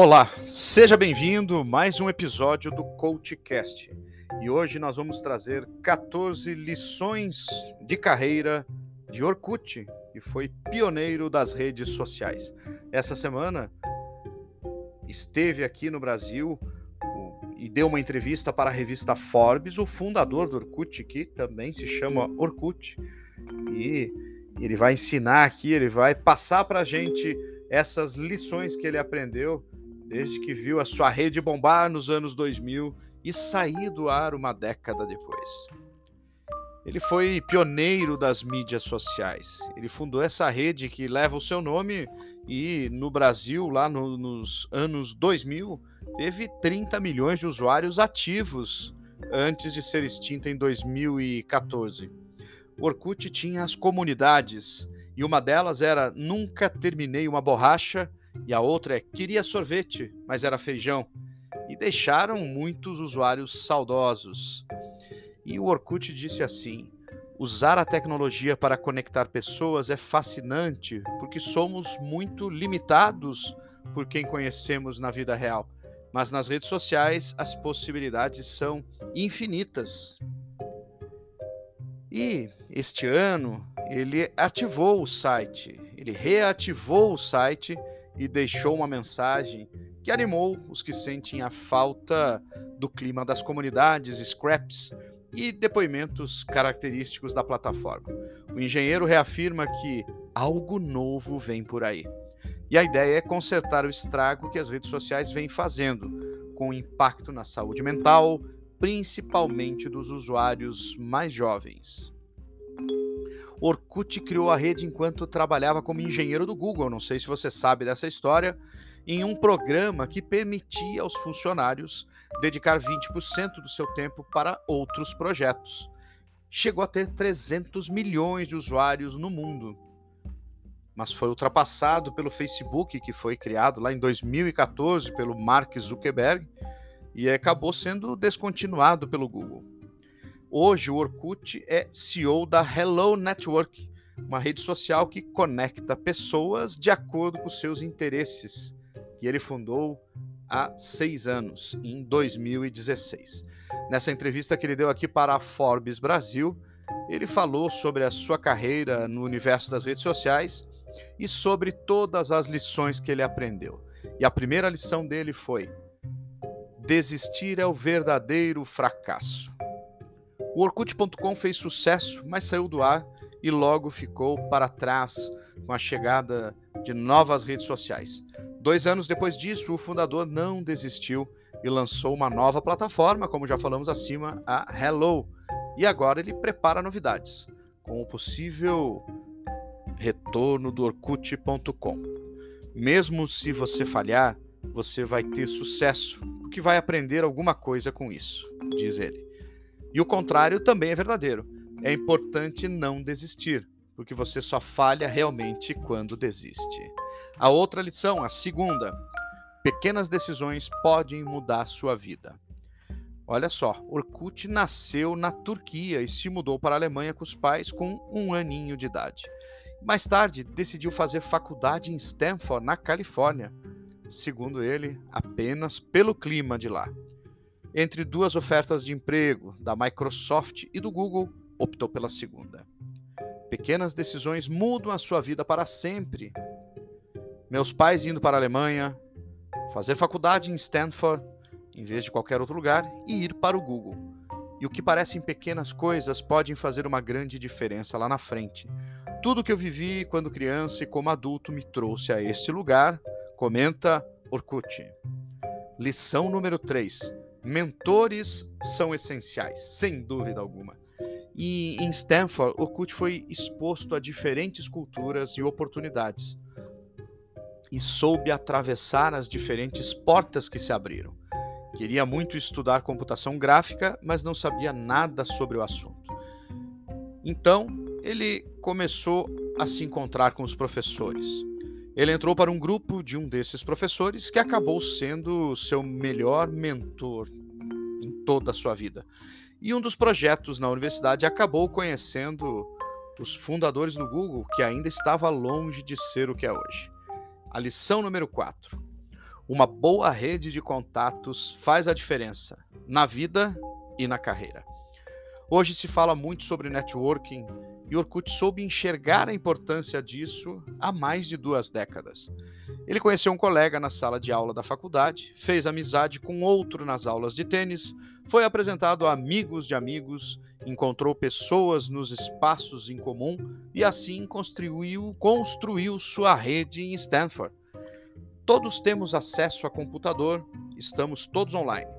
Olá, seja bem-vindo a mais um episódio do CoachCast. E hoje nós vamos trazer 14 lições de carreira de Orkut, que foi pioneiro das redes sociais. Essa semana esteve aqui no Brasil e deu uma entrevista para a revista Forbes, o fundador do Orkut, que também se chama Orkut. E ele vai ensinar aqui, ele vai passar para a gente essas lições que ele aprendeu desde que viu a sua rede bombar nos anos 2000 e sair do ar uma década depois. Ele foi pioneiro das mídias sociais. Ele fundou essa rede que leva o seu nome e no Brasil, lá no, nos anos 2000, teve 30 milhões de usuários ativos antes de ser extinta em 2014. O Orkut tinha as comunidades e uma delas era Nunca Terminei uma Borracha e a outra é Queria Sorvete, mas era feijão. E deixaram muitos usuários saudosos. E o Orkut disse assim: usar a tecnologia para conectar pessoas é fascinante porque somos muito limitados por quem conhecemos na vida real. Mas nas redes sociais as possibilidades são infinitas. E este ano ele ativou o site, ele reativou o site e deixou uma mensagem que animou os que sentem a falta do clima das comunidades, scraps e depoimentos característicos da plataforma. O engenheiro reafirma que algo novo vem por aí. E a ideia é consertar o estrago que as redes sociais vêm fazendo, com impacto na saúde mental, principalmente dos usuários mais jovens. Orkut criou a rede enquanto trabalhava como engenheiro do Google, não sei se você sabe dessa história, em um programa que permitia aos funcionários dedicar 20% do seu tempo para outros projetos. Chegou a ter 300 milhões de usuários no mundo. Mas foi ultrapassado pelo Facebook, que foi criado lá em 2014 pelo Mark Zuckerberg e acabou sendo descontinuado pelo Google. Hoje, o Orkut é CEO da Hello Network, uma rede social que conecta pessoas de acordo com seus interesses, que ele fundou há seis anos, em 2016. Nessa entrevista que ele deu aqui para a Forbes Brasil, ele falou sobre a sua carreira no universo das redes sociais e sobre todas as lições que ele aprendeu. E a primeira lição dele foi: desistir é o verdadeiro fracasso. O Orkut.com fez sucesso, mas saiu do ar e logo ficou para trás com a chegada de novas redes sociais. Dois anos depois disso, o fundador não desistiu e lançou uma nova plataforma, como já falamos acima, a Hello. E agora ele prepara novidades, com o possível retorno do Orkut.com. Mesmo se você falhar, você vai ter sucesso, porque vai aprender alguma coisa com isso, diz ele. E o contrário também é verdadeiro. É importante não desistir, porque você só falha realmente quando desiste. A outra lição, a segunda: pequenas decisões podem mudar sua vida. Olha só, Orkut nasceu na Turquia e se mudou para a Alemanha com os pais com um aninho de idade. Mais tarde, decidiu fazer faculdade em Stanford, na Califórnia. Segundo ele, apenas pelo clima de lá. Entre duas ofertas de emprego, da Microsoft e do Google, optou pela segunda. Pequenas decisões mudam a sua vida para sempre. Meus pais indo para a Alemanha, fazer faculdade em Stanford, em vez de qualquer outro lugar, e ir para o Google. E o que parecem pequenas coisas podem fazer uma grande diferença lá na frente. Tudo que eu vivi quando criança e como adulto me trouxe a este lugar, comenta Orkut. Lição número 3 mentores são essenciais, sem dúvida alguma. E em Stanford, Orkut foi exposto a diferentes culturas e oportunidades e soube atravessar as diferentes portas que se abriram. Queria muito estudar computação gráfica, mas não sabia nada sobre o assunto. Então, ele começou a se encontrar com os professores. Ele entrou para um grupo de um desses professores que acabou sendo seu melhor mentor em toda a sua vida. E um dos projetos na universidade acabou conhecendo os fundadores do Google, que ainda estava longe de ser o que é hoje. A lição número 4. Uma boa rede de contatos faz a diferença na vida e na carreira. Hoje se fala muito sobre networking e Orkut soube enxergar a importância disso há mais de duas décadas. Ele conheceu um colega na sala de aula da faculdade, fez amizade com outro nas aulas de tênis, foi apresentado a amigos de amigos, encontrou pessoas nos espaços em comum e assim construiu, construiu sua rede em Stanford. Todos temos acesso a computador, estamos todos online.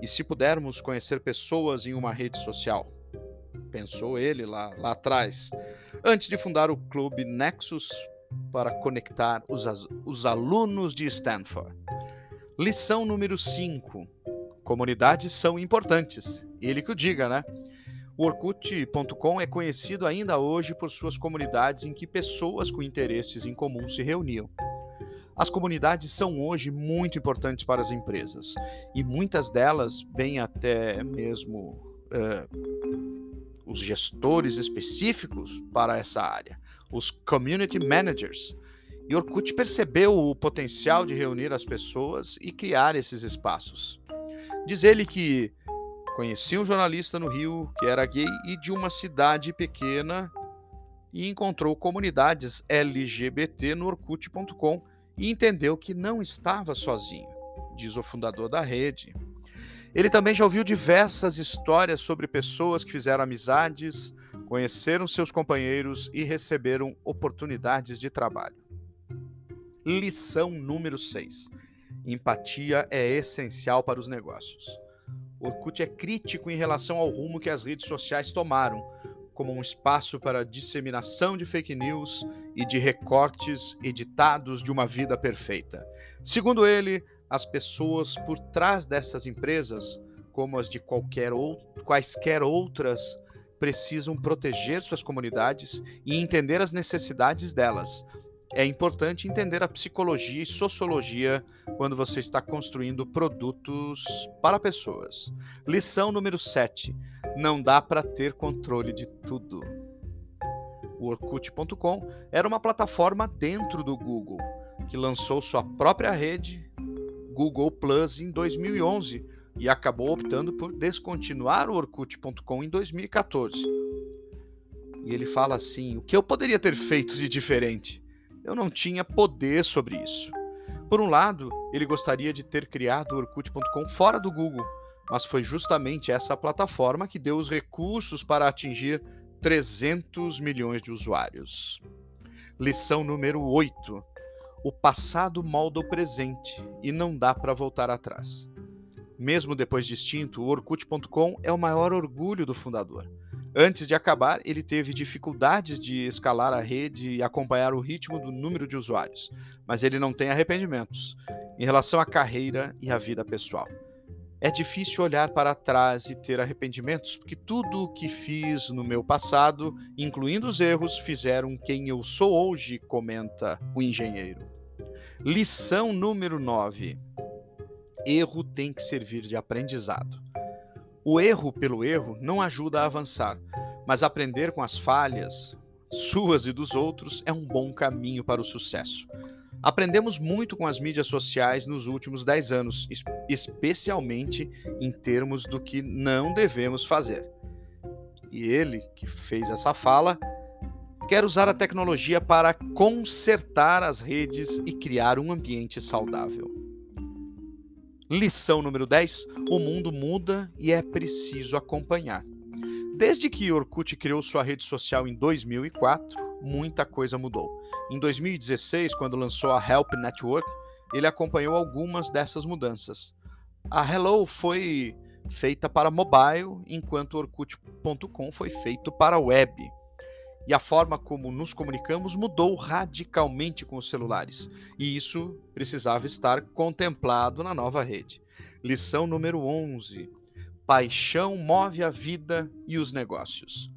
E se pudermos conhecer pessoas em uma rede social? Pensou ele lá, lá atrás, antes de fundar o clube Nexus para conectar os, os alunos de Stanford. Lição número 5. Comunidades são importantes. Ele que o diga, né? O Orkut.com é conhecido ainda hoje por suas comunidades em que pessoas com interesses em comum se reuniam. As comunidades são hoje muito importantes para as empresas e muitas delas, bem até mesmo uh, os gestores específicos para essa área, os community managers. E Orkut percebeu o potencial de reunir as pessoas e criar esses espaços. Diz ele que conhecia um jornalista no Rio que era gay e de uma cidade pequena e encontrou comunidades LGBT no Orkut.com e entendeu que não estava sozinho, diz o fundador da rede. Ele também já ouviu diversas histórias sobre pessoas que fizeram amizades, conheceram seus companheiros e receberam oportunidades de trabalho. Lição número 6. Empatia é essencial para os negócios. Orkut é crítico em relação ao rumo que as redes sociais tomaram, como um espaço para disseminação de fake news e de recortes editados de uma vida perfeita. Segundo ele, as pessoas por trás dessas empresas, como as de qualquer ou, quaisquer outras, precisam proteger suas comunidades e entender as necessidades delas. É importante entender a psicologia e sociologia quando você está construindo produtos para pessoas. Lição número 7. Não dá para ter controle de tudo. O Orkut.com era uma plataforma dentro do Google, que lançou sua própria rede Google Plus em 2011 e acabou optando por descontinuar o Orkut.com em 2014. E ele fala assim: o que eu poderia ter feito de diferente? Eu não tinha poder sobre isso. Por um lado, ele gostaria de ter criado o Orkut.com fora do Google, mas foi justamente essa plataforma que deu os recursos para atingir 300 milhões de usuários. Lição número 8. O passado molda o presente e não dá para voltar atrás. Mesmo depois de extinto, o Orkut.com é o maior orgulho do fundador. Antes de acabar, ele teve dificuldades de escalar a rede e acompanhar o ritmo do número de usuários, mas ele não tem arrependimentos em relação à carreira e à vida pessoal. É difícil olhar para trás e ter arrependimentos, porque tudo o que fiz no meu passado, incluindo os erros, fizeram quem eu sou hoje, comenta o engenheiro. Lição número 9. Erro tem que servir de aprendizado. O erro pelo erro não ajuda a avançar, mas aprender com as falhas, suas e dos outros, é um bom caminho para o sucesso. Aprendemos muito com as mídias sociais nos últimos 10 anos, especialmente em termos do que não devemos fazer. E ele, que fez essa fala, quer usar a tecnologia para consertar as redes e criar um ambiente saudável. Lição número 10: O mundo muda e é preciso acompanhar. Desde que Orkut criou sua rede social em 2004, muita coisa mudou. Em 2016, quando lançou a Help Network, ele acompanhou algumas dessas mudanças. A Hello foi feita para mobile, enquanto Orkut.com foi feito para web. E a forma como nos comunicamos mudou radicalmente com os celulares, e isso precisava estar contemplado na nova rede. Lição número 11 Paixão move a vida e os negócios.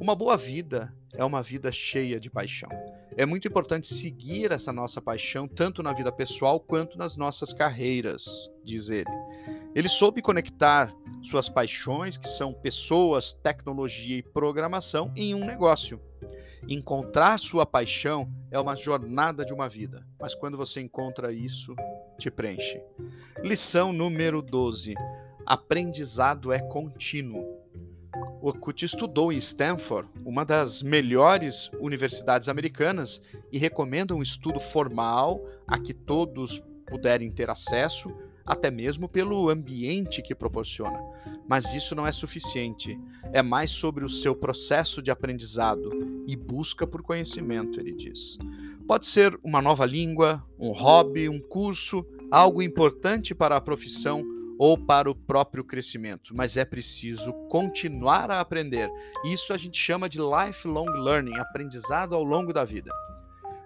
Uma boa vida é uma vida cheia de paixão. É muito importante seguir essa nossa paixão tanto na vida pessoal quanto nas nossas carreiras, diz ele. Ele soube conectar suas paixões, que são pessoas, tecnologia e programação, em um negócio. Encontrar sua paixão é uma jornada de uma vida, mas quando você encontra isso, te preenche. Lição número 12: aprendizado é contínuo. O Kut estudou em Stanford, uma das melhores universidades americanas, e recomenda um estudo formal a que todos puderem ter acesso, até mesmo pelo ambiente que proporciona. Mas isso não é suficiente. É mais sobre o seu processo de aprendizado e busca por conhecimento, ele diz. Pode ser uma nova língua, um hobby, um curso, algo importante para a profissão ou para o próprio crescimento, mas é preciso continuar a aprender. Isso a gente chama de lifelong learning, aprendizado ao longo da vida.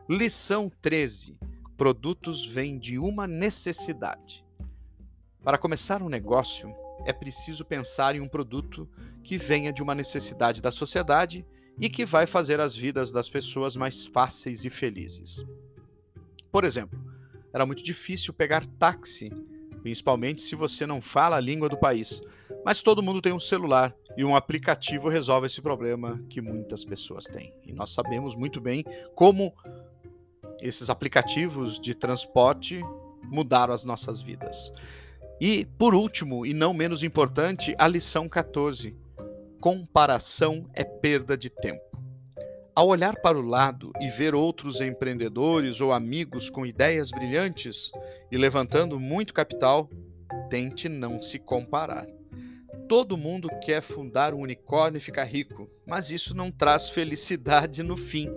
Lição 13: Produtos vêm de uma necessidade. Para começar um negócio, é preciso pensar em um produto que venha de uma necessidade da sociedade e que vai fazer as vidas das pessoas mais fáceis e felizes. Por exemplo, era muito difícil pegar táxi principalmente se você não fala a língua do país. Mas todo mundo tem um celular e um aplicativo resolve esse problema que muitas pessoas têm. E nós sabemos muito bem como esses aplicativos de transporte mudaram as nossas vidas. E, por último, e não menos importante, a lição 14: comparação é perda de tempo. Ao olhar para o lado e ver outros empreendedores ou amigos com ideias brilhantes e levantando muito capital, tente não se comparar. Todo mundo quer fundar um unicórnio e ficar rico, mas isso não traz felicidade no fim.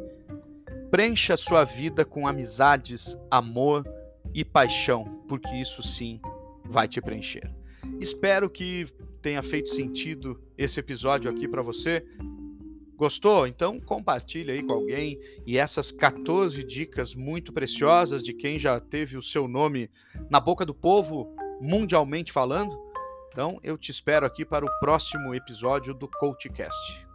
Preencha sua vida com amizades, amor e paixão, porque isso sim vai te preencher. Espero que tenha feito sentido esse episódio aqui para você. Gostou? Então compartilhe aí com alguém e essas 14 dicas muito preciosas de quem já teve o seu nome na boca do povo mundialmente falando. Então eu te espero aqui para o próximo episódio do CoachCast.